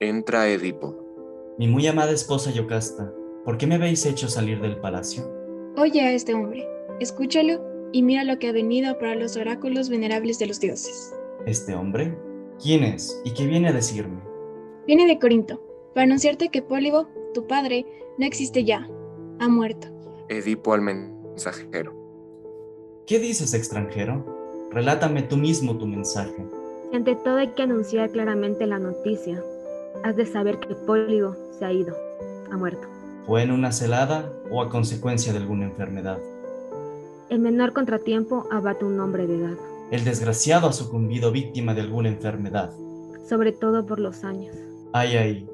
Entra Edipo. Mi muy amada esposa Yocasta, ¿por qué me habéis hecho salir del palacio? Oye a este hombre, escúchalo y mira lo que ha venido para los oráculos venerables de los dioses. ¿Este hombre? ¿Quién es y qué viene a decirme? Viene de Corinto, para anunciarte que Pólibo, tu padre, no existe ya, ha muerto. Edipo al mensajero. ¿Qué dices, extranjero? Relátame tú mismo tu mensaje. Ante todo hay que anunciar claramente la noticia, has de saber que Pólibo se ha ido, ha muerto. ¿Fue en una celada o a consecuencia de alguna enfermedad? El menor contratiempo abate un hombre de edad, El desgraciado ha sucumbido víctima de alguna enfermedad. sobre todo por los años. Ay, ay.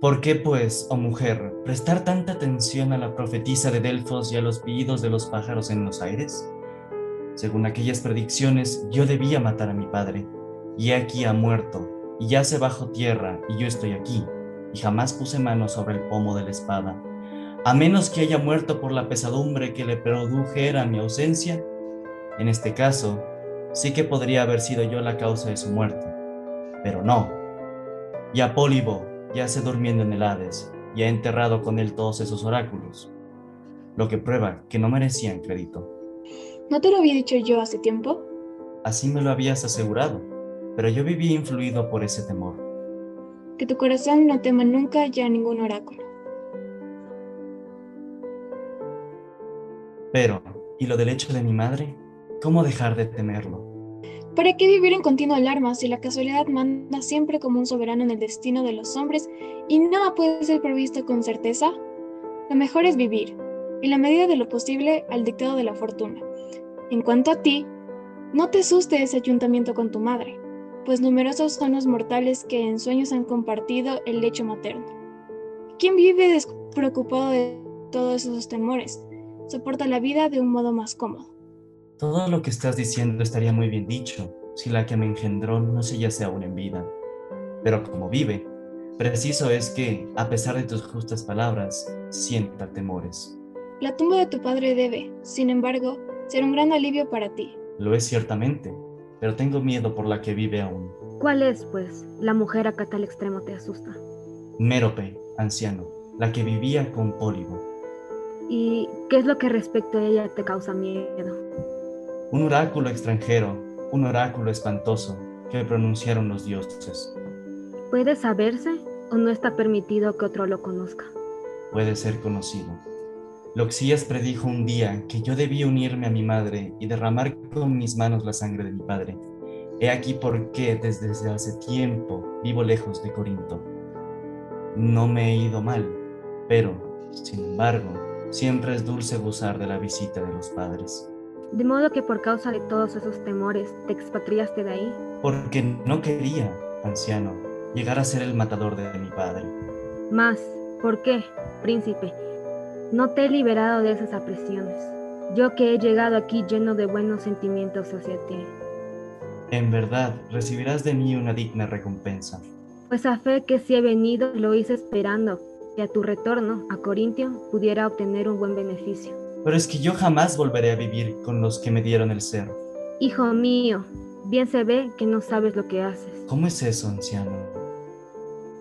¿Por qué, pues, oh mujer, prestar tanta atención a la profetisa de Delfos y a los pidos de los pájaros en los aires? Según aquellas predicciones, yo debía matar a mi padre, y aquí ha muerto, y yace bajo tierra, y yo estoy aquí, y jamás puse mano sobre el pomo de la espada. A menos que haya muerto por la pesadumbre que le produjera mi ausencia, en este caso, sí que podría haber sido yo la causa de su muerte. Pero no. Y Apólibo yace durmiendo en el Hades, y ha enterrado con él todos esos oráculos, lo que prueba que no merecían crédito. ¿No te lo había dicho yo hace tiempo? Así me lo habías asegurado, pero yo viví influido por ese temor. Que tu corazón no tema nunca ya ningún oráculo. Pero, ¿y lo del hecho de mi madre? ¿Cómo dejar de temerlo? ¿Para qué vivir en continua alarma si la casualidad manda siempre como un soberano en el destino de los hombres y nada puede ser previsto con certeza? Lo mejor es vivir, en la medida de lo posible, al dictado de la fortuna. En cuanto a ti, no te asuste ese ayuntamiento con tu madre, pues numerosos son los mortales que en sueños han compartido el lecho materno. ¿Quién vive despreocupado de todos esos temores? Soporta la vida de un modo más cómodo. Todo lo que estás diciendo estaría muy bien dicho si la que me engendró no se yace aún en vida. Pero como vive, preciso es que, a pesar de tus justas palabras, sienta temores. La tumba de tu padre debe, sin embargo, ser un gran alivio para ti. Lo es ciertamente, pero tengo miedo por la que vive aún. ¿Cuál es, pues, la mujer a que tal extremo te asusta? Mérope, anciano, la que vivía con Pólibo. ¿Y qué es lo que respecto a ella te causa miedo? Un oráculo extranjero, un oráculo espantoso que pronunciaron los dioses. ¿Puede saberse o no está permitido que otro lo conozca? Puede ser conocido. Loxías predijo un día que yo debía unirme a mi madre y derramar con mis manos la sangre de mi padre. He aquí por qué desde hace tiempo vivo lejos de Corinto. No me he ido mal, pero, sin embargo, siempre es dulce gozar de la visita de los padres. De modo que por causa de todos esos temores te expatriaste de ahí. Porque no quería, anciano, llegar a ser el matador de mi padre. Más, ¿por qué, príncipe? No te he liberado de esas apresiones. Yo que he llegado aquí lleno de buenos sentimientos hacia ti. En verdad, recibirás de mí una digna recompensa. Pues a fe que si he venido, lo hice esperando que a tu retorno a Corintio pudiera obtener un buen beneficio. Pero es que yo jamás volveré a vivir con los que me dieron el ser. Hijo mío, bien se ve que no sabes lo que haces. ¿Cómo es eso, anciano?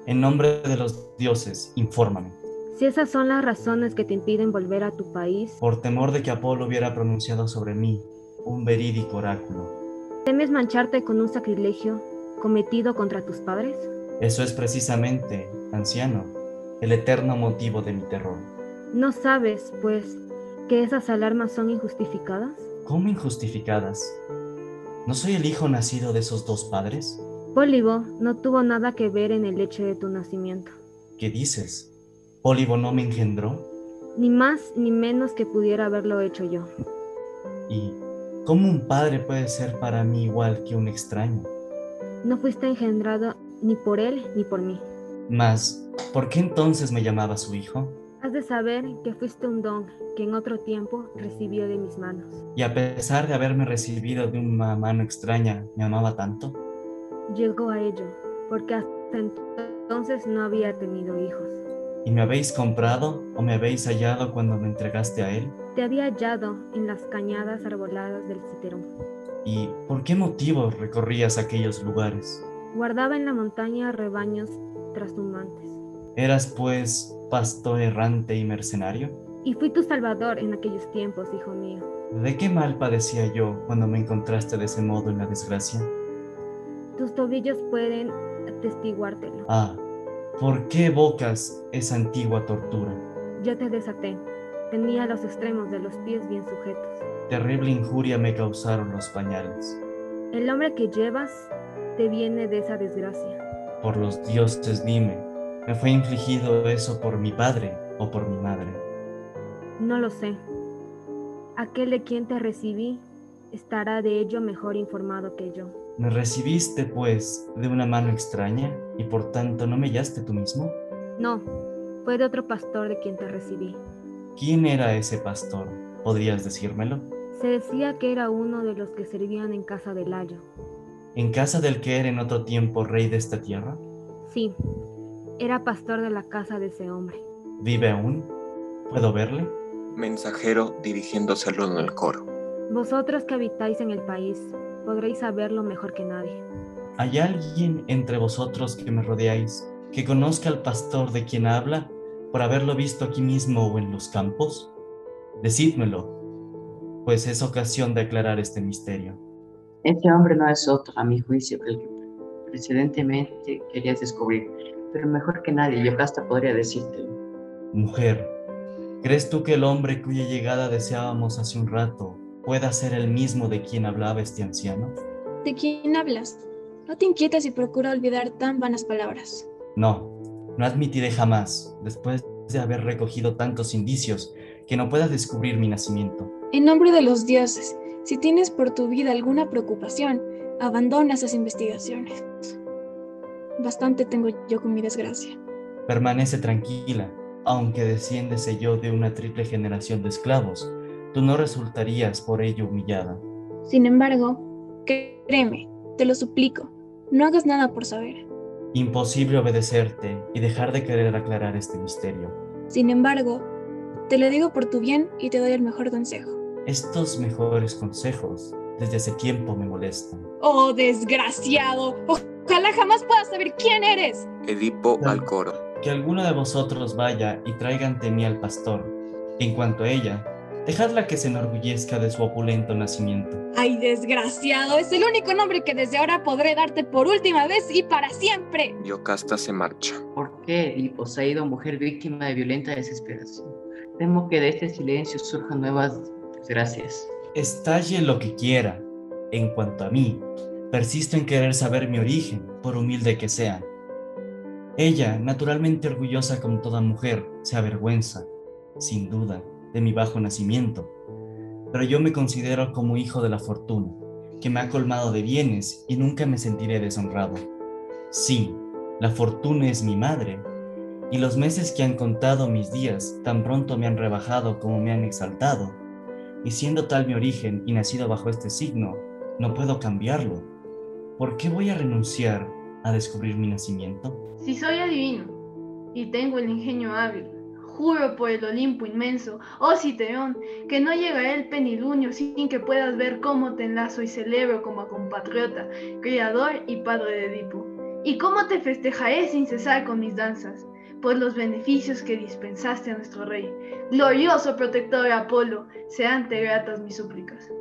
En nombre de los dioses, infórmame. Si esas son las razones que te impiden volver a tu país, Por temor de que Apolo hubiera pronunciado sobre mí un verídico oráculo. ¿temes mancharte con un sacrilegio cometido contra tus padres? Eso es precisamente, anciano, el eterno motivo de mi terror. ¿No sabes, pues, que esas alarmas son injustificadas? ¿Cómo injustificadas? ¿No soy el hijo nacido de esos dos padres? Pólibo no tuvo nada que ver en el hecho de tu nacimiento, ¿Qué dices? ¿Pólibo no me engendró? ni más ni menos que pudiera haberlo hecho yo. ¿Y cómo un padre puede ser para mí igual que un extraño? No fuiste engendrado ni por él ni por mí. Mas, ¿por qué entonces me llamaba su hijo? Has de saber que fuiste un don que en otro tiempo recibió de mis manos. Y a pesar de haberme recibido de una mano extraña, ¿me amaba tanto? Llegó a ello, porque hasta entonces no había tenido hijos. ¿Y me habéis comprado o me habéis hallado cuando me entregaste a él? Te había hallado en las cañadas arboladas del Citerón. ¿Y por qué motivo recorrías aquellos lugares? Guardaba en la montaña rebaños trashumantes. ¿Eras pues pastor errante y mercenario? Y fui tu salvador en aquellos tiempos, hijo mío. ¿De qué mal padecía yo cuando me encontraste de ese modo en la desgracia? Tus tobillos pueden atestiguártelo. Ah, ¿por qué evocas esa antigua tortura? Yo te desaté. Tenía los extremos de los pies bien sujetos. Terrible injuria me causaron los pañales. El hombre que llevas te viene de esa desgracia. Por los dioses, dime, ¿me fue infligido eso por mi padre o por mi madre? No lo sé. Aquel de quien te recibí estará de ello mejor informado que yo. ¿Me recibiste, pues, de una mano extraña y por tanto no me hallaste tú mismo? No, fue de otro pastor de quien te recibí. ¿Quién era ese pastor? ¿Podrías decírmelo? Se decía que era uno de los que servían en casa de Layo. ¿En casa del que era en otro tiempo rey de esta tierra? Sí, era pastor de la casa de ese hombre. ¿Vive aún? ¿Puedo verle? Mensajero dirigiéndose al uno del coro. Vosotros que habitáis en el país, podréis saberlo mejor que nadie. ¿Hay alguien entre vosotros que me rodeáis que conozca al pastor de quien habla por haberlo visto aquí mismo o en los campos? Decídmelo, pues es ocasión de aclarar este misterio. Este hombre no es otro, a mi juicio, que el que precedentemente querías descubrir, pero mejor que nadie, yo hasta podría decírtelo. Mujer, ¿crees tú que el hombre cuya llegada deseábamos hace un rato pueda ser el mismo de quien hablaba este anciano? ¿De quién hablas? No te inquietes y procura olvidar tan vanas palabras. No, no admitiré jamás, después de haber recogido tantos indicios, que no puedas descubrir mi nacimiento. En nombre de los dioses, si tienes por tu vida alguna preocupación, abandona esas investigaciones. Bastante tengo yo con mi desgracia. Permanece tranquila, aunque desciéndese yo de una triple generación de esclavos, tú no resultarías por ello humillada. Sin embargo, créeme, te lo suplico, no hagas nada por saber. Imposible obedecerte y dejar de querer aclarar este misterio. Sin embargo, te lo digo por tu bien y te doy el mejor consejo. Estos mejores consejos desde hace tiempo me molestan. ¡Oh, desgraciado! Ojalá jamás puedas saber quién eres. Edipo al coro. Que alguno de vosotros vaya y traiga ante mí al pastor. En cuanto a ella, dejadla que se enorgullezca de su opulento nacimiento. ¡Ay, desgraciado! Es el único nombre que desde ahora podré darte por última vez y para siempre. Yocasta se marcha. ¿Por qué, Edipo, se ha ido mujer víctima de violenta desesperación? Temo que de este silencio surjan nuevas desgracias. Estalle lo que quiera. En cuanto a mí, persisto en querer saber mi origen, por humilde que sea. Ella, naturalmente orgullosa como toda mujer, se avergüenza, sin duda, de mi bajo nacimiento, pero yo me considero como hijo de la fortuna, que me ha colmado de bienes y nunca me sentiré deshonrado. Sí, la fortuna es mi madre, y los meses que han contado mis días tan pronto me han rebajado como me han exaltado, y siendo tal mi origen y nacido bajo este signo, no puedo cambiarlo. ¿Por qué voy a renunciar a descubrir mi nacimiento? Si soy adivino y tengo el ingenio hábil, juro por el Olimpo inmenso, oh Citeón, que no llegará el penilunio sin que puedas ver cómo te enlazo y celebro como compatriota, criador y padre de Edipo. Y cómo te festejaré sin cesar con mis danzas, por los beneficios que dispensaste a nuestro rey. Glorioso protector Apolo, sean te gratas mis súplicas.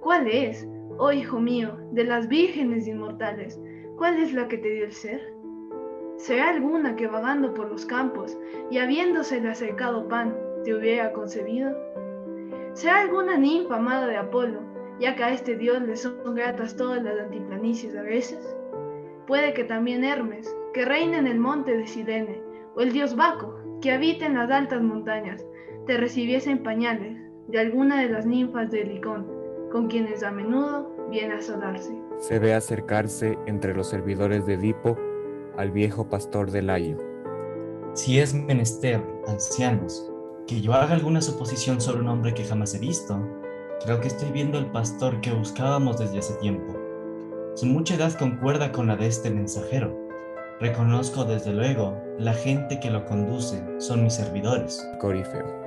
¿Cuál es, oh hijo mío, de las vírgenes inmortales, cuál es la que te dio el ser? ¿Será alguna que vagando por los campos y habiéndosele acercado pan te hubiera concebido? ¿Será alguna ninfa amada de Apolo, ya que a este dios le son gratas todas las antiplanicies a veces? Puede que también Hermes, que reina en el monte de Silene, o el dios Baco, que habita en las altas montañas, te recibiese en pañales de alguna de las ninfas de Helicón, con quienes a menudo viene a solarse. Se ve acercarse entre los servidores de Edipo al viejo pastor de Layo. Si es menester, ancianos, que yo haga alguna suposición sobre un hombre que jamás he visto, creo que estoy viendo el pastor que buscábamos desde hace tiempo. Su mucha edad concuerda con la de este mensajero. Reconozco desde luego la gente que lo conduce, son mis servidores. Corifeo.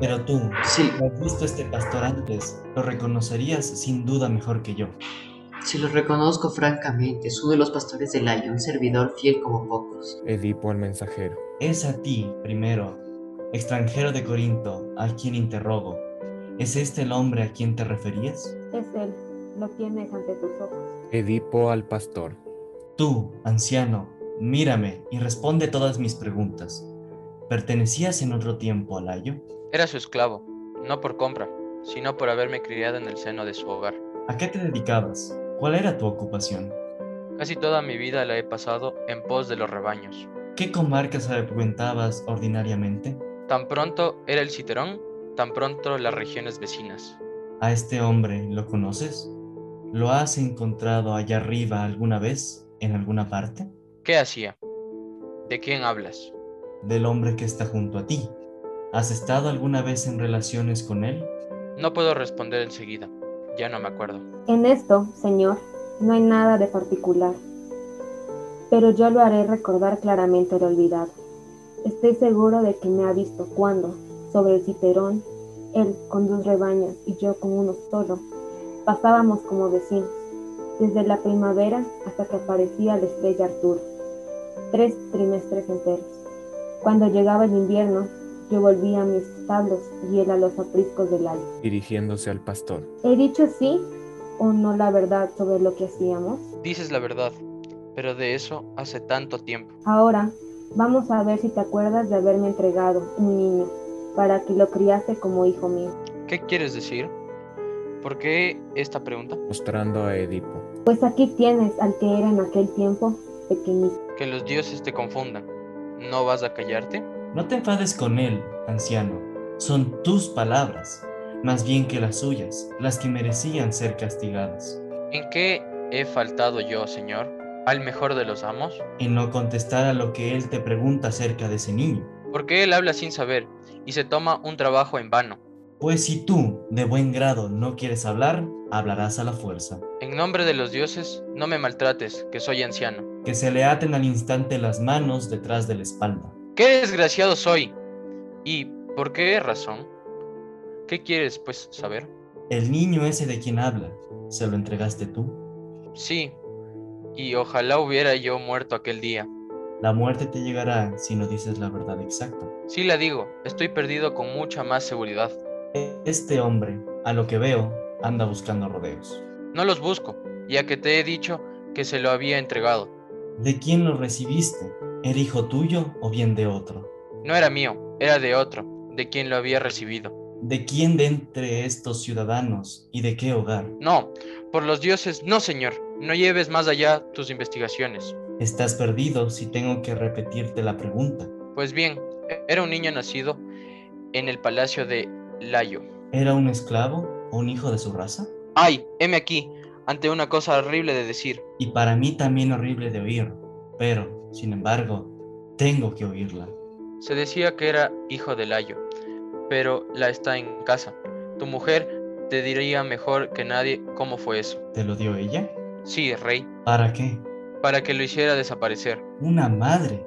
Pero tú, Sí, si has visto este pastor antes, lo reconocerías sin duda mejor que yo. Si lo reconozco francamente, es uno de los pastores del año, un servidor fiel como pocos. Edipo al mensajero. Es a ti, primero, extranjero de Corinto, a quien interrogo. ¿Es este el hombre a quien te referías? Es él, lo tienes ante tus ojos. Edipo al pastor. Tú, anciano, mírame y responde todas mis preguntas. ¿Pertenecías en otro tiempo a Layo? Era su esclavo, no por compra, sino por haberme criado en el seno de su hogar. ¿A qué te dedicabas? ¿Cuál era tu ocupación? Casi toda mi vida la he pasado en pos de los rebaños. ¿Qué comarcas frecuentabas ordinariamente? Tan pronto era el Citerón, tan pronto las regiones vecinas. ¿A este hombre lo conoces? ¿Lo has encontrado allá arriba alguna vez, en alguna parte? ¿Qué hacía? ¿De quién hablas? Del hombre que está junto a ti. ¿Has estado alguna vez en relaciones con él? No puedo responder enseguida, ya no me acuerdo. En esto, Señor, no hay nada de particular, pero yo lo haré recordar claramente el olvidado. Estoy seguro de que me ha visto cuando, sobre el citerón, él con dos rebaños y yo con uno solo, pasábamos como vecinos, desde la primavera hasta que aparecía la estrella Arturo, tres trimestres enteros. Cuando llegaba el invierno, yo volvía a mis establos y él a los apriscos del aire. Dirigiéndose al pastor. ¿He dicho sí o no la verdad sobre lo que hacíamos? Dices la verdad, pero de eso hace tanto tiempo. Ahora, vamos a ver si te acuerdas de haberme entregado un niño para que lo criase como hijo mío. ¿Qué quieres decir? ¿Por qué esta pregunta? Mostrando a Edipo. Pues aquí tienes al que era en aquel tiempo pequeñito. Que los dioses te confundan. ¿No vas a callarte? No te enfades con él, anciano. Son tus palabras, más bien que las suyas, las que merecían ser castigadas. ¿En qué he faltado yo, Señor? ¿Al mejor de los amos? En no contestar a lo que él te pregunta acerca de ese niño. Porque él habla sin saber y se toma un trabajo en vano. Pues si tú, de buen grado, no quieres hablar, hablarás a la fuerza. En nombre de los dioses, no me maltrates, que soy anciano. Que se le aten al instante las manos detrás de la espalda. ¡Qué desgraciado soy! ¿Y por qué razón? ¿Qué quieres, pues, saber? El niño ese de quien habla, ¿se lo entregaste tú? Sí, y ojalá hubiera yo muerto aquel día. La muerte te llegará si no dices la verdad exacta. Sí la digo, estoy perdido con mucha más seguridad. Este hombre, a lo que veo, anda buscando rodeos. No los busco, ya que te he dicho que se lo había entregado. ¿De quién lo recibiste? ¿Era hijo tuyo o bien de otro? No era mío, era de otro, de quien lo había recibido. ¿De quién de entre estos ciudadanos y de qué hogar? No, por los dioses, no, señor. No lleves más allá tus investigaciones. Estás perdido si tengo que repetirte la pregunta. Pues bien, era un niño nacido en el palacio de Layo. ¿Era un esclavo o un hijo de su raza? ¡Ay! Heme aquí, ante una cosa horrible de decir. Y para mí también horrible de oír, pero, sin embargo, tengo que oírla. Se decía que era hijo de Layo, pero la está en casa. Tu mujer te diría mejor que nadie cómo fue eso. ¿Te lo dio ella? Sí, rey. ¿Para qué? Para que lo hiciera desaparecer. Una madre.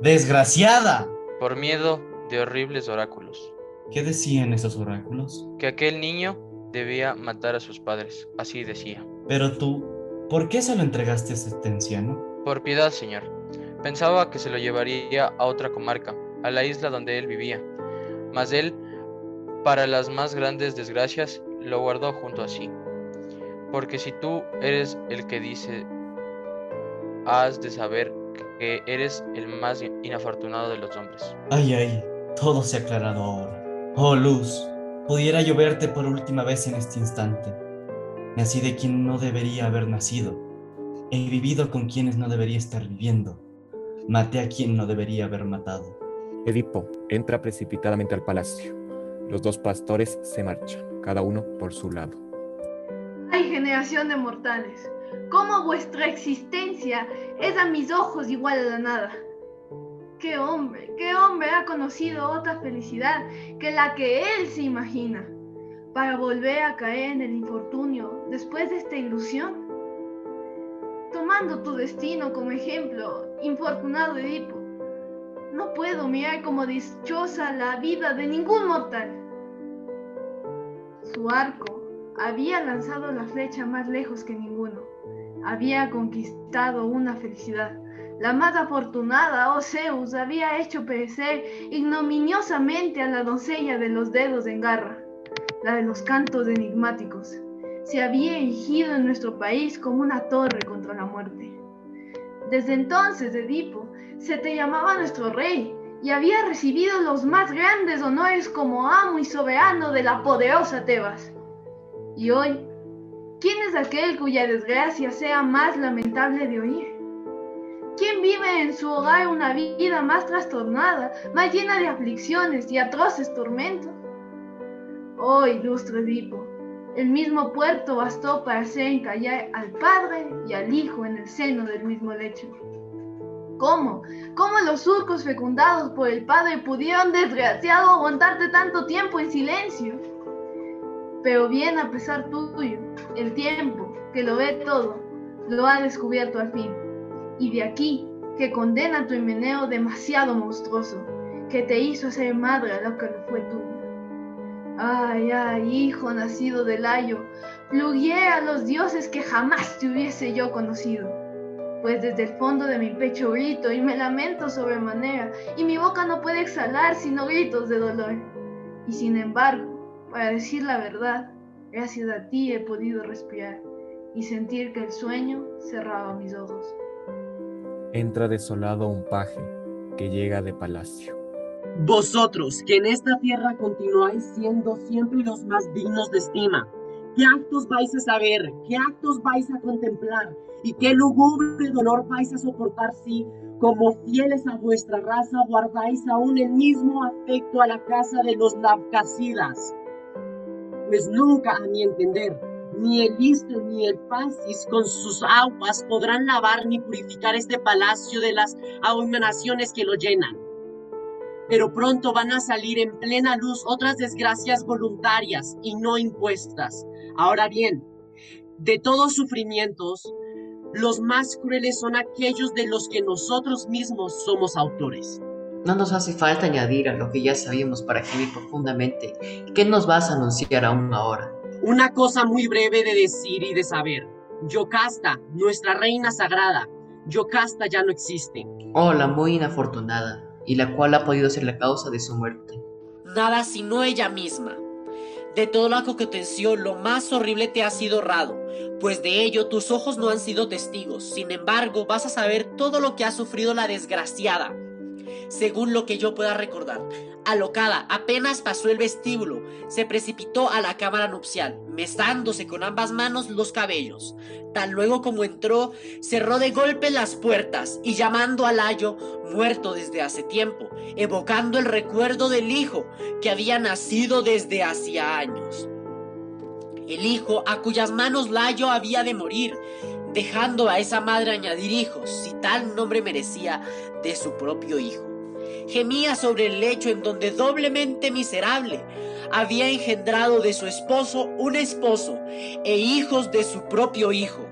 ¡Desgraciada! Por miedo de horribles oráculos. ¿Qué decían esos oráculos? Que aquel niño debía matar a sus padres, así decía. Pero tú, ¿por qué se lo entregaste a este anciano? Por piedad, señor. Pensaba que se lo llevaría a otra comarca, a la isla donde él vivía. Mas él, para las más grandes desgracias, lo guardó junto a sí. Porque si tú eres el que dice, has de saber que eres el más inafortunado de los hombres. Ay, ay, todo se ha aclarado ahora. Oh, luz, pudiera yo verte por última vez en este instante. Nací de quien no debería haber nacido. He vivido con quienes no debería estar viviendo. Maté a quien no debería haber matado. Edipo entra precipitadamente al palacio. Los dos pastores se marchan, cada uno por su lado. ¡Ay, generación de mortales! ¿Cómo vuestra existencia es a mis ojos igual a la nada? ¿Qué hombre, qué hombre ha conocido otra felicidad que la que él se imagina para volver a caer en el infortunio después de esta ilusión? Tomando tu destino como ejemplo, infortunado Edipo, no puedo mirar como dichosa la vida de ningún mortal. Su arco, había lanzado la flecha más lejos que ninguno. Había conquistado una felicidad. La más afortunada, oh Zeus, había hecho perecer ignominiosamente a la doncella de los dedos en garra, la de los cantos enigmáticos. Se había erigido en nuestro país como una torre contra la muerte. Desde entonces, Edipo, se te llamaba nuestro rey y había recibido los más grandes honores como amo y soberano de la poderosa Tebas. Y hoy, ¿quién es aquel cuya desgracia sea más lamentable de oír? ¿Quién vive en su hogar una vida más trastornada, más llena de aflicciones y atroces tormentos? Oh, ilustre Edipo, el mismo puerto bastó para hacer encallar al padre y al hijo en el seno del mismo lecho. ¿Cómo? ¿Cómo los surcos fecundados por el padre pudieron, desgraciado, aguantarte tanto tiempo en silencio? Pero bien a pesar tuyo, el tiempo, que lo ve todo, lo ha descubierto al fin y de aquí que condena tu himeneo demasiado monstruoso, que te hizo ser madre a lo que fue tú. Ay, ay, hijo nacido del ayo, plugué a los dioses que jamás te hubiese yo conocido. Pues desde el fondo de mi pecho grito y me lamento sobremanera, y mi boca no puede exhalar sino gritos de dolor. Y sin embargo, para decir la verdad, gracias a ti he podido respirar y sentir que el sueño cerraba mis ojos entra desolado un paje que llega de palacio. Vosotros, que en esta tierra continuáis siendo siempre los más dignos de estima, ¿qué actos vais a saber? ¿Qué actos vais a contemplar? ¿Y qué lúgubre dolor vais a soportar si, como fieles a vuestra raza, guardáis aún el mismo afecto a la casa de los Lavcasidas? Pues nunca, a mi entender, ni el Istro ni el Pasis con sus aguas podrán lavar ni purificar este palacio de las abominaciones que lo llenan. Pero pronto van a salir en plena luz otras desgracias voluntarias y no impuestas. Ahora bien, de todos sufrimientos, los más crueles son aquellos de los que nosotros mismos somos autores. No nos hace falta añadir a lo que ya sabíamos para vivir profundamente. ¿Qué nos vas a anunciar aún ahora? Una cosa muy breve de decir y de saber. Yocasta, nuestra reina sagrada, Yocasta ya no existe. Oh, la muy inafortunada, y la cual ha podido ser la causa de su muerte. Nada sino ella misma. De todo lo que aconteció, lo más horrible te ha sido rado, pues de ello tus ojos no han sido testigos. Sin embargo, vas a saber todo lo que ha sufrido la desgraciada según lo que yo pueda recordar. Alocada, apenas pasó el vestíbulo, se precipitó a la cámara nupcial, mesándose con ambas manos los cabellos. Tan luego como entró, cerró de golpe las puertas y llamando al ayo, muerto desde hace tiempo, evocando el recuerdo del hijo que había nacido desde hacía años. El hijo a cuyas manos Layo había de morir, dejando a esa madre añadir hijos, si tal nombre merecía, de su propio hijo gemía sobre el lecho en donde doblemente miserable había engendrado de su esposo un esposo e hijos de su propio hijo.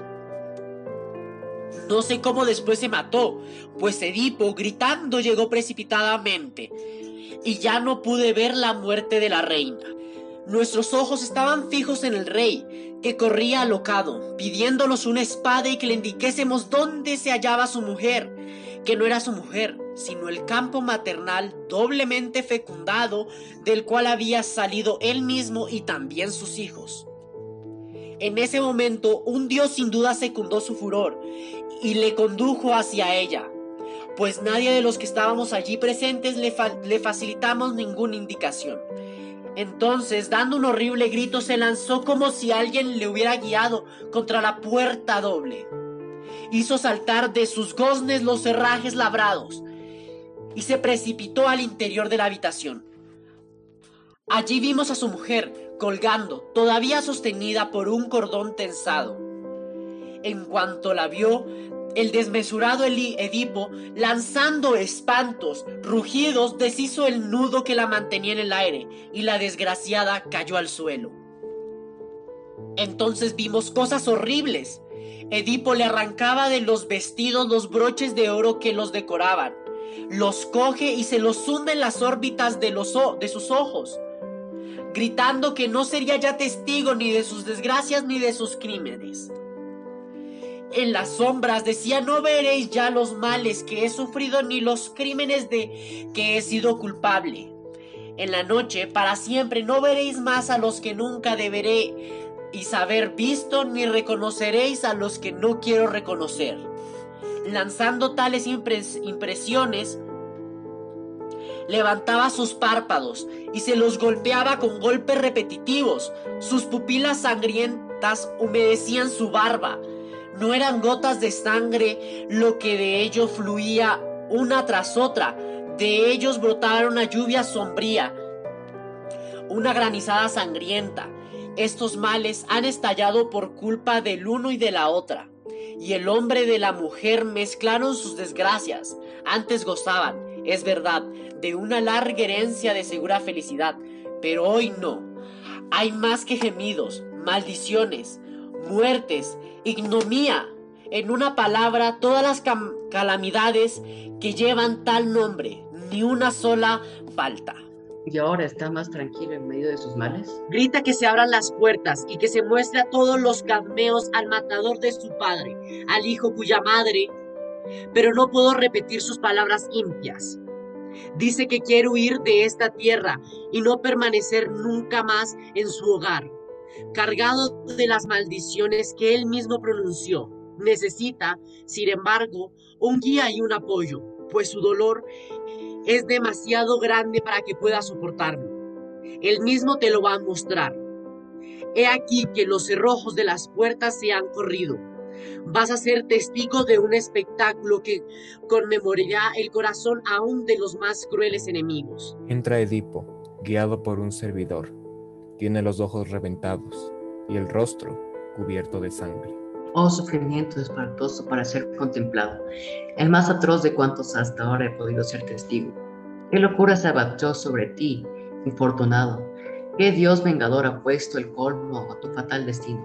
No sé cómo después se mató, pues Edipo gritando llegó precipitadamente y ya no pude ver la muerte de la reina. Nuestros ojos estaban fijos en el rey, que corría alocado, pidiéndonos una espada y que le indiquésemos dónde se hallaba su mujer, que no era su mujer, sino el campo maternal doblemente fecundado del cual había salido él mismo y también sus hijos. En ese momento un dios sin duda secundó su furor y le condujo hacia ella, pues nadie de los que estábamos allí presentes le, le facilitamos ninguna indicación. Entonces, dando un horrible grito, se lanzó como si alguien le hubiera guiado contra la puerta doble. Hizo saltar de sus goznes los herrajes labrados, y se precipitó al interior de la habitación. Allí vimos a su mujer colgando, todavía sostenida por un cordón tensado. En cuanto la vio, el desmesurado Edipo, lanzando espantos, rugidos, deshizo el nudo que la mantenía en el aire y la desgraciada cayó al suelo. Entonces vimos cosas horribles. Edipo le arrancaba de los vestidos los broches de oro que los decoraban los coge y se los hunde en las órbitas de, los, de sus ojos. gritando que no sería ya testigo ni de sus desgracias ni de sus crímenes. En las sombras decía, no veréis ya los males que he sufrido ni los crímenes de que he sido culpable. En la noche, para siempre, no veréis más a los que nunca deberé y saber visto, ni reconoceréis a los que no quiero reconocer. Lanzando tales impresiones, levantaba sus párpados y se los golpeaba con golpes repetitivos. Sus pupilas sangrientas humedecían su barba. No eran gotas de sangre lo que de ello fluía una tras otra. De ellos brotaba una lluvia sombría, una granizada sangrienta. Estos males han estallado por culpa del uno y de la otra. Y el hombre de la mujer mezclaron sus desgracias. Antes gozaban, es verdad, de una larga herencia de segura felicidad, pero hoy no. Hay más que gemidos, maldiciones, muertes, ignomía. En una palabra, todas las calamidades que llevan tal nombre, ni una sola falta. ¿Y ahora está más tranquilo en medio de sus males? Grita que se abran las puertas y que se muestre a todos los cadmeos al matador de su padre, al hijo cuya madre... Pero no puedo repetir sus palabras impias. Dice que quiere huir de esta tierra y no permanecer nunca más en su hogar, cargado de las maldiciones que él mismo pronunció. Necesita, sin embargo, un guía y un apoyo, pues su dolor es demasiado grande para que pueda soportarlo. Él mismo te lo va a mostrar. He aquí que los cerrojos de las puertas se han corrido Vas a ser testigo de un espectáculo que conmemorará el corazón aún de los más crueles enemigos. Entra Edipo, guiado por un servidor. Tiene los ojos reventados y el rostro cubierto de sangre. Oh sufrimiento espantoso para ser contemplado, el más atroz de cuantos hasta ahora he podido ser testigo. ¿Qué locura se abatió sobre ti, infortunado? ¿Qué Dios vengador ha puesto el colmo a tu fatal destino?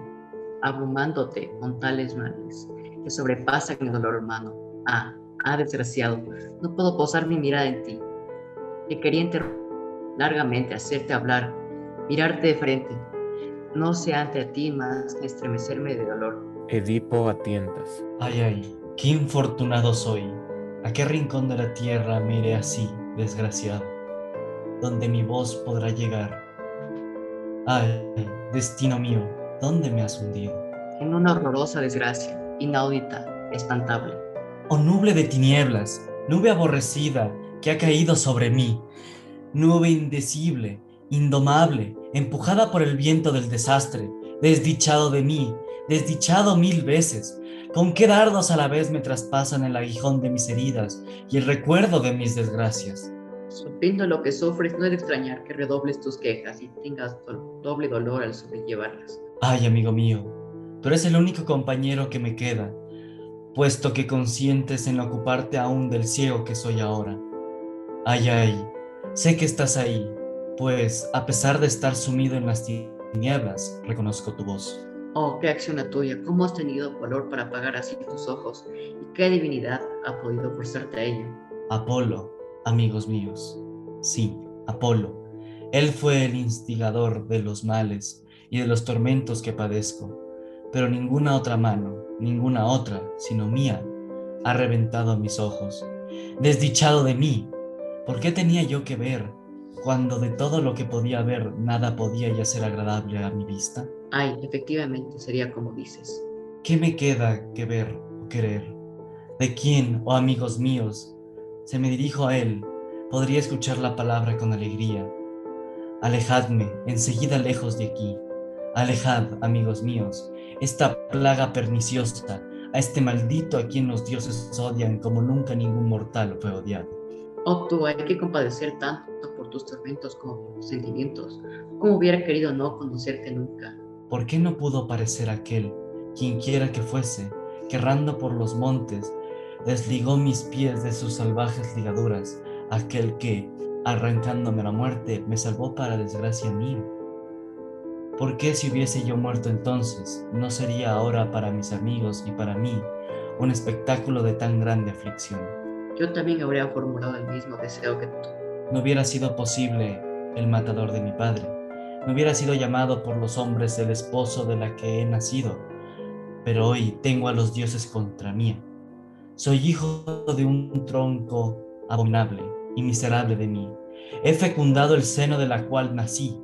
abrumándote con tales males que sobrepasan el dolor humano. Ah, ah, desgraciado, no puedo posar mi mirada en ti. Que quería largamente, hacerte hablar, mirarte de frente, no sea ante ti más que estremecerme de dolor. Edipo a tientas. Ay, ay, qué infortunado soy. ¿A qué rincón de la tierra me iré así, desgraciado? Donde mi voz podrá llegar. Ay, destino mío, ¿Dónde me has hundido? En una horrorosa desgracia, inaudita, espantable. Oh nube de tinieblas, nube aborrecida que ha caído sobre mí, nube indecible, indomable, empujada por el viento del desastre, desdichado de mí, desdichado mil veces, con qué dardos a la vez me traspasan el aguijón de mis heridas y el recuerdo de mis desgracias. Supiendo lo que sufres, no es de extrañar que redobles tus quejas y tengas doble dolor al sobrellevarlas. Ay, amigo mío, tú eres el único compañero que me queda, puesto que consientes en ocuparte aún del ciego que soy ahora. Ay, ay, sé que estás ahí, pues a pesar de estar sumido en las tinieblas, reconozco tu voz. Oh, qué acción la tuya, cómo has tenido valor para apagar así tus ojos, y qué divinidad ha podido forzarte a ello. Apolo, amigos míos, sí, Apolo. Él fue el instigador de los males y de los tormentos que padezco, pero ninguna otra mano, ninguna otra, sino mía, ha reventado mis ojos. Desdichado de mí, ¿por qué tenía yo que ver cuando de todo lo que podía ver nada podía ya ser agradable a mi vista? Ay, efectivamente sería como dices. ¿Qué me queda que ver o querer? ¿De quién, oh amigos míos, se me dirijo a él, podría escuchar la palabra con alegría? Alejadme enseguida lejos de aquí, Alejad, amigos míos, esta plaga perniciosa, a este maldito a quien los dioses odian como nunca ningún mortal fue odiado. Oh, tú hay que compadecer tanto por tus tormentos como por tus sentimientos, como hubiera querido no conocerte nunca. ¿Por qué no pudo parecer aquel, quien quiera que fuese, que errando por los montes, desligó mis pies de sus salvajes ligaduras, aquel que, arrancándome la muerte, me salvó para desgracia mía? ¿Por qué si hubiese yo muerto entonces, no sería ahora para mis amigos y para mí un espectáculo de tan grande aflicción? Yo también habría formulado el mismo deseo que tú. No hubiera sido posible el matador de mi padre, no hubiera sido llamado por los hombres el esposo de la que he nacido, pero hoy tengo a los dioses contra mí. Soy hijo de un tronco abominable y miserable de mí. He fecundado el seno de la cual nací.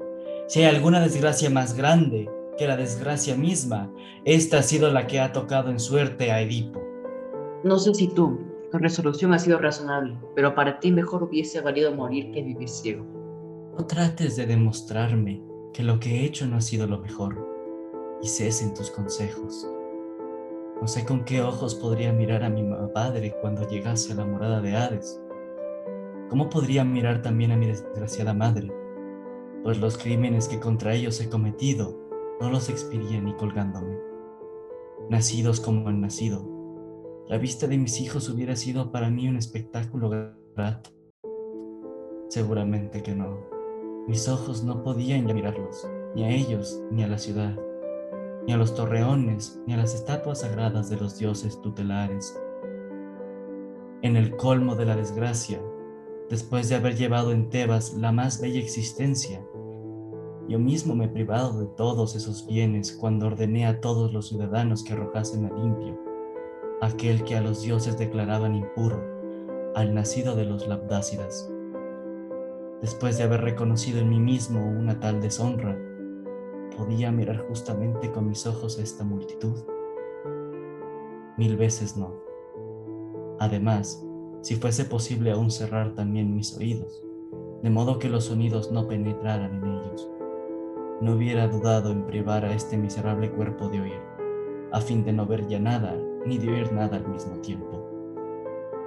Si hay alguna desgracia más grande que la desgracia misma, esta ha sido la que ha tocado en suerte a Edipo. No sé si tú, tu resolución ha sido razonable, pero para ti mejor hubiese valido morir que vivir ciego. No trates de demostrarme que lo que he hecho no ha sido lo mejor, y cesen tus consejos. No sé con qué ojos podría mirar a mi padre cuando llegase a la morada de Hades. ¿Cómo podría mirar también a mi desgraciada madre? Pues los crímenes que contra ellos he cometido no los expiría ni colgándome. Nacidos como han nacido, la vista de mis hijos hubiera sido para mí un espectáculo grato. Seguramente que no. Mis ojos no podían ya mirarlos, ni a ellos, ni a la ciudad, ni a los torreones, ni a las estatuas sagradas de los dioses tutelares. En el colmo de la desgracia, después de haber llevado en Tebas la más bella existencia, yo mismo me he privado de todos esos bienes cuando ordené a todos los ciudadanos que arrojasen a limpio aquel que a los dioses declaraban impuro, al nacido de los labdácidas después de haber reconocido en mí mismo una tal deshonra, podía mirar justamente con mis ojos a esta multitud? Mil veces no. Además, si fuese posible aún cerrar también mis oídos, de modo que los sonidos no penetraran en ellos, no hubiera dudado en privar a este miserable cuerpo de oír, a fin de no ver ya nada ni de oír nada al mismo tiempo,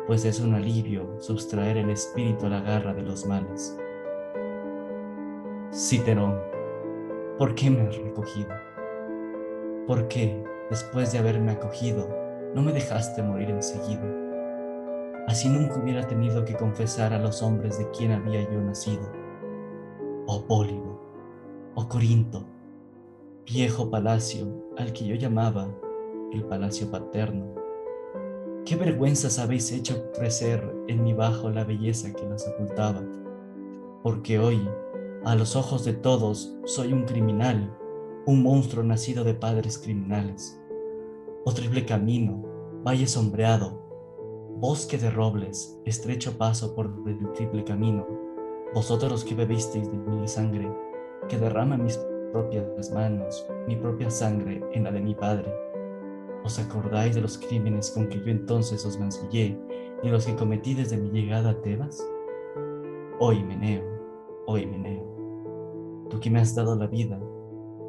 pues es un alivio sustraer el espíritu a la garra de los males. Citerón, ¿por qué me has recogido? ¿Por qué, después de haberme acogido, no me dejaste morir enseguida? Así nunca hubiera tenido que confesar a los hombres de quién había yo nacido. Oh Pólibo, oh Corinto, viejo palacio al que yo llamaba el palacio paterno. Qué vergüenzas habéis hecho crecer en mi bajo la belleza que las ocultaba, porque hoy a los ojos de todos soy un criminal, un monstruo nacido de padres criminales. Oh triple camino, valle sombreado, bosque de robles, estrecho paso por el triple camino, vosotros los que bebisteis de mi sangre, que derrama mis propias manos, mi propia sangre en la de mi padre. ¿Os acordáis de los crímenes con que yo entonces os mancillé y los que cometí desde mi llegada a Tebas? Hoy Meneo, hoy Meneo tú que me has dado la vida,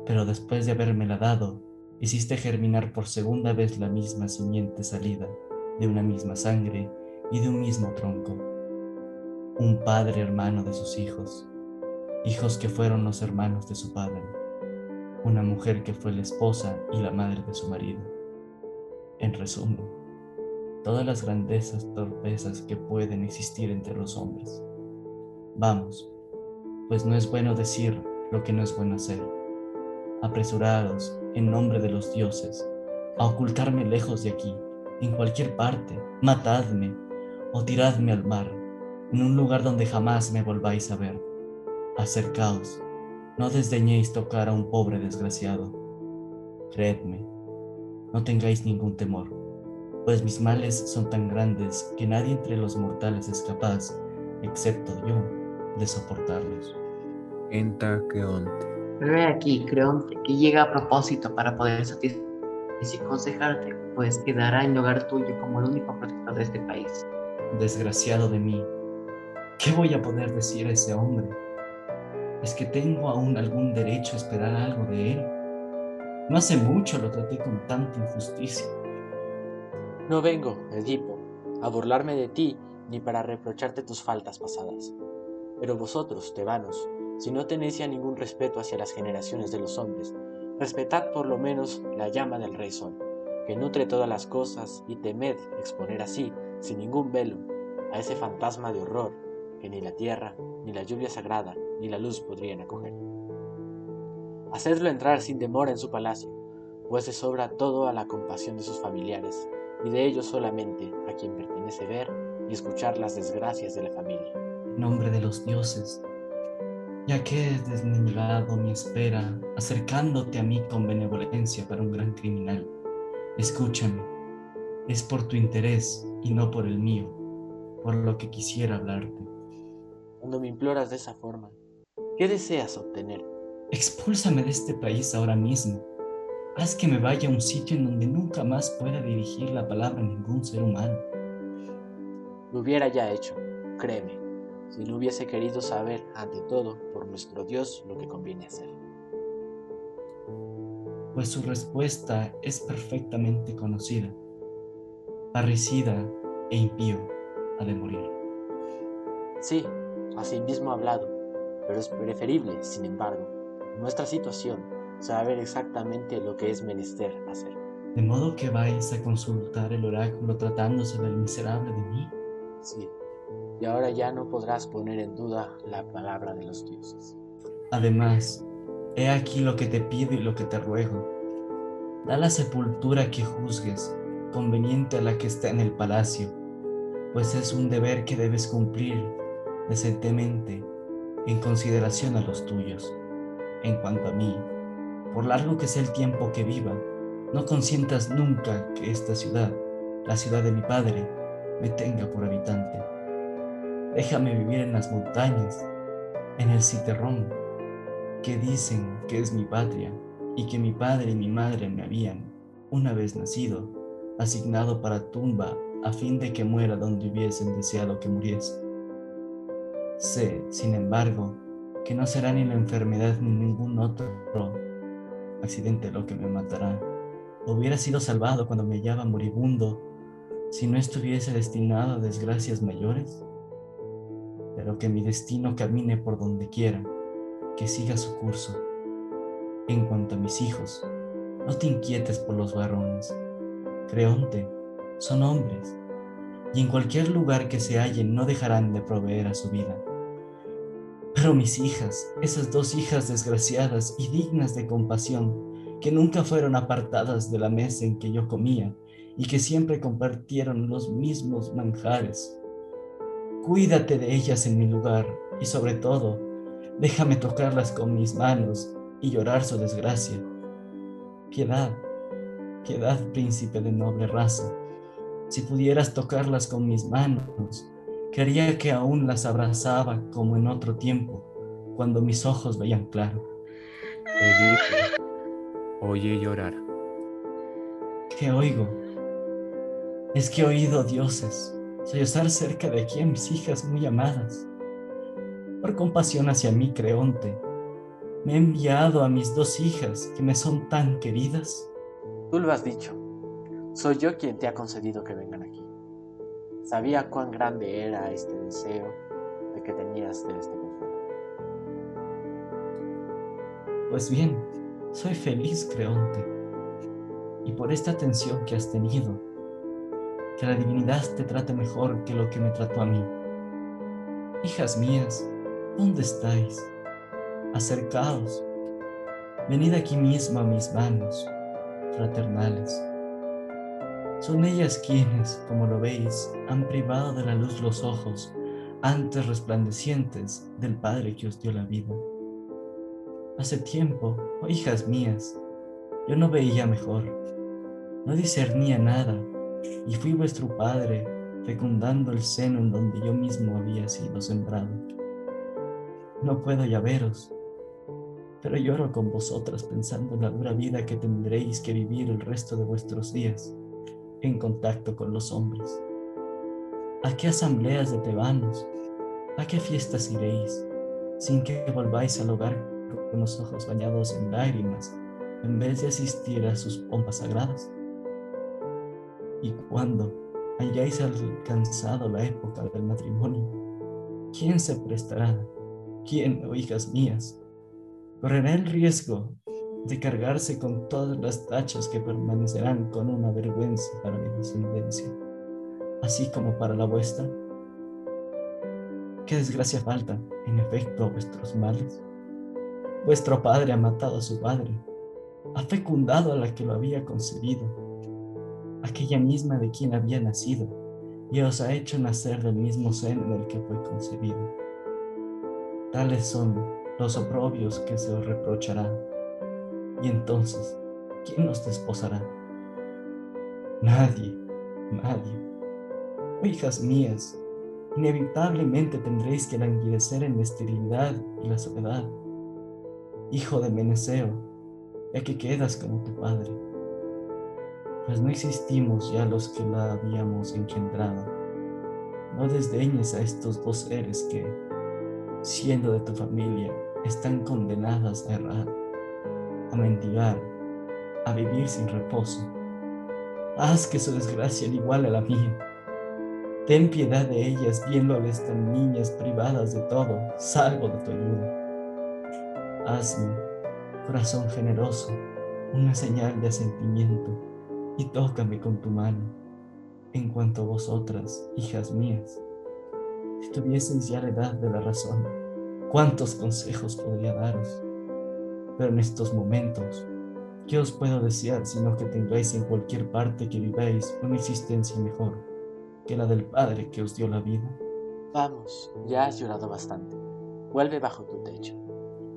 pero después de habérmela dado, hiciste germinar por segunda vez la misma simiente salida de una misma sangre y de un mismo tronco. Un padre hermano de sus hijos, hijos que fueron los hermanos de su padre, una mujer que fue la esposa y la madre de su marido. En resumen, todas las grandezas torpezas que pueden existir entre los hombres. Vamos, pues no es bueno decir lo que no es bueno hacer. Apresurados, en nombre de los dioses, a ocultarme lejos de aquí, en cualquier parte, matadme o tiradme al mar, en un lugar donde jamás me volváis a ver. Acercaos, no desdeñéis tocar a un pobre desgraciado. Creedme, no tengáis ningún temor, pues mis males son tan grandes que nadie entre los mortales es capaz, excepto yo, de soportarlos. Enta Creonte. Pero aquí, Creonte, que llega a propósito para poder satisfacer y aconsejarte, pues quedará en hogar tuyo como el único protector de este país. Desgraciado de mí, ¿qué voy a poder decir a ese hombre? ¿Es que tengo aún algún derecho a esperar algo de él? No hace mucho lo traté con tanta injusticia. No vengo, Edipo, a burlarme de ti ni para reprocharte tus faltas pasadas. Pero vosotros, tebanos, si no tenéis ya ningún respeto hacia las generaciones de los hombres, respetad por lo menos la llama del rey sol, que nutre todas las cosas, y temed exponer así, sin ningún velo, a ese fantasma de horror que ni la tierra, ni la lluvia sagrada, ni la luz podrían acoger. Hacedlo entrar sin demora en su palacio, pues se sobra todo a la compasión de sus familiares, y de ellos solamente a quien pertenece ver y escuchar las desgracias de la familia. En nombre de los dioses, ya que es desnivelado mi espera, acercándote a mí con benevolencia para un gran criminal. Escúchame, es por tu interés y no por el mío, por lo que quisiera hablarte. Cuando me imploras de esa forma, ¿qué deseas obtener? Expúlsame de este país ahora mismo. Haz que me vaya a un sitio en donde nunca más pueda dirigir la palabra a ningún ser humano. Lo hubiera ya hecho, créeme, si no hubiese querido saber, ante todo, por nuestro Dios, lo que conviene hacer. Pues su respuesta es perfectamente conocida. Parricida e impío ha de morir. Sí, así mismo ha hablado, pero es preferible, sin embargo, nuestra situación, saber exactamente lo que es menester hacer. ¿De modo que vais a consultar el oráculo tratándose del miserable de mí? Sí, y ahora ya no podrás poner en duda la palabra de los dioses. Además, he aquí lo que te pido y lo que te ruego. Da la sepultura que juzgues, conveniente a la que está en el palacio, pues es un deber que debes cumplir decentemente en consideración a los tuyos. En cuanto a mí, por largo que sea el tiempo que viva, no consientas nunca que esta ciudad, la ciudad de mi padre, me tenga por habitante. Déjame vivir en las montañas, en el citerrón, que dicen que es mi patria y que mi padre y mi madre me habían, una vez nacido, asignado para tumba a fin de que muera donde hubiesen deseado que muriese. Sé, sin embargo, que no será ni la enfermedad ni ningún otro accidente lo que me matará. Hubiera sido salvado cuando me hallaba moribundo si no estuviese destinado a desgracias mayores. Pero que mi destino camine por donde quiera, que siga su curso. En cuanto a mis hijos, no te inquietes por los varones. Creonte, son hombres, y en cualquier lugar que se hallen no dejarán de proveer a su vida. Pero mis hijas, esas dos hijas desgraciadas y dignas de compasión, que nunca fueron apartadas de la mesa en que yo comía y que siempre compartieron los mismos manjares. Cuídate de ellas en mi lugar y sobre todo, déjame tocarlas con mis manos y llorar su desgracia. Piedad, piedad, príncipe de noble raza. Si pudieras tocarlas con mis manos, quería que aún las abrazaba como en otro tiempo, cuando mis ojos veían claro. Edipo, oye llorar. ¿Qué oigo? Es que he oído dioses sollozar cerca de aquí a mis hijas muy amadas. Por compasión hacia mí, Creonte, me he enviado a mis dos hijas que me son tan queridas. Tú lo has dicho. Soy yo quien te ha concedido que vengan aquí. Sabía cuán grande era este deseo de que tenías de este consuelo. Pues bien, soy feliz, Creonte, y por esta atención que has tenido, que la divinidad te trate mejor que lo que me trató a mí. Hijas mías, ¿dónde estáis? Acercaos, venid aquí mismo a mis manos fraternales. Son ellas quienes, como lo veis, han privado de la luz los ojos antes resplandecientes del Padre que os dio la vida. Hace tiempo, oh hijas mías, yo no veía mejor, no discernía nada, y fui vuestro Padre, fecundando el seno en donde yo mismo había sido sembrado. No puedo ya veros, pero lloro con vosotras pensando en la dura vida que tendréis que vivir el resto de vuestros días en contacto con los hombres. ¿A qué asambleas de tebanos? ¿A qué fiestas iréis sin que volváis al hogar con los ojos bañados en lágrimas en vez de asistir a sus pompas sagradas? Y cuando hayáis alcanzado la época del matrimonio, ¿quién se prestará? ¿Quién, oh hijas mías, correrá el riesgo de cargarse con todas las tachas que permanecerán con una vergüenza para mi descendencia, así como para la vuestra? ¿Qué desgracia falta, en efecto, a vuestros males? Vuestro padre ha matado a su padre, ha fecundado a la que lo había concebido, aquella misma de quien había nacido, y os ha hecho nacer del mismo seno en el que fue concebido. Tales son los oprobios que se os reprocharán. Y entonces, ¿quién nos desposará? Nadie, nadie. Oh, hijas mías, inevitablemente tendréis que languidecer en la esterilidad y la soledad. Hijo de Meneceo, ya que quedas como tu padre, pues no existimos ya los que la habíamos engendrado. No desdeñes a estos dos seres que, siendo de tu familia, están condenadas a errar, a mendigar, a vivir sin reposo. Haz que su desgracia iguale a la mía. Ten piedad de ellas, viéndoles tan niñas privadas de todo, salvo de tu ayuda. Hazme, corazón generoso, una señal de asentimiento y tócame con tu mano, en cuanto vosotras, hijas mías, si tuvieseis ya la edad de la razón, cuántos consejos podría daros. Pero en estos momentos, ¿qué os puedo desear sino que tengáis en cualquier parte que viváis una existencia mejor que la del Padre que os dio la vida? Vamos, ya has llorado bastante. Vuelve bajo tu techo.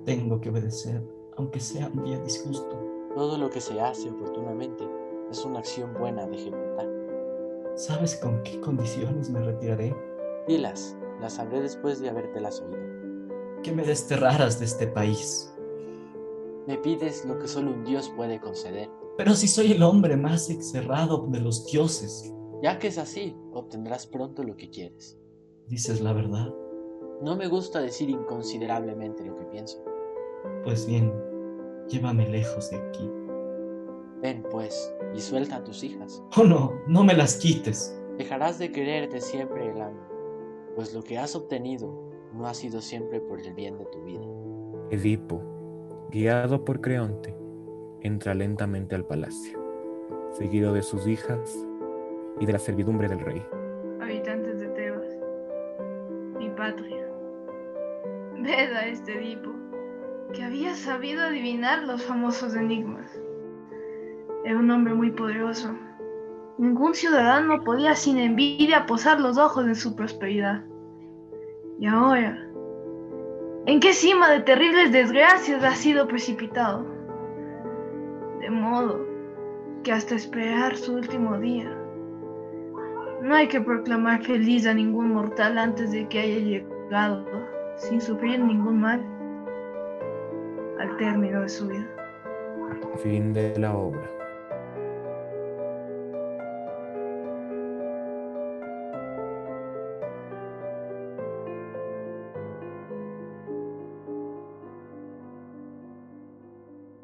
Tengo que obedecer, aunque sea un día disgusto. Todo lo que se hace oportunamente es una acción buena de ejecutar. ¿Sabes con qué condiciones me retiraré? Dilas, las sabré después de habértelas oído. Que me desterraras de este país. Me pides lo que solo un dios puede conceder. Pero si soy el hombre más excerrado de los dioses. Ya que es así, obtendrás pronto lo que quieres. ¿Dices la verdad? No me gusta decir inconsiderablemente lo que pienso. Pues bien, llévame lejos de aquí. Ven, pues, y suelta a tus hijas. Oh, no, no me las quites. Dejarás de quererte siempre el amo, pues lo que has obtenido no ha sido siempre por el bien de tu vida. Edipo, guiado por Creonte, entra lentamente al palacio, seguido de sus hijas y de la servidumbre del rey. Habitantes de Tebas, mi patria, ved a este Edipo, que había sabido adivinar los famosos enigmas. Era un hombre muy poderoso. Ningún ciudadano podía sin envidia posar los ojos en su prosperidad. Y ahora, ¿en qué cima de terribles desgracias ha sido precipitado? De modo que hasta esperar su último día. No hay que proclamar feliz a ningún mortal antes de que haya llegado, sin sufrir ningún mal, al término de su vida. Fin de la obra.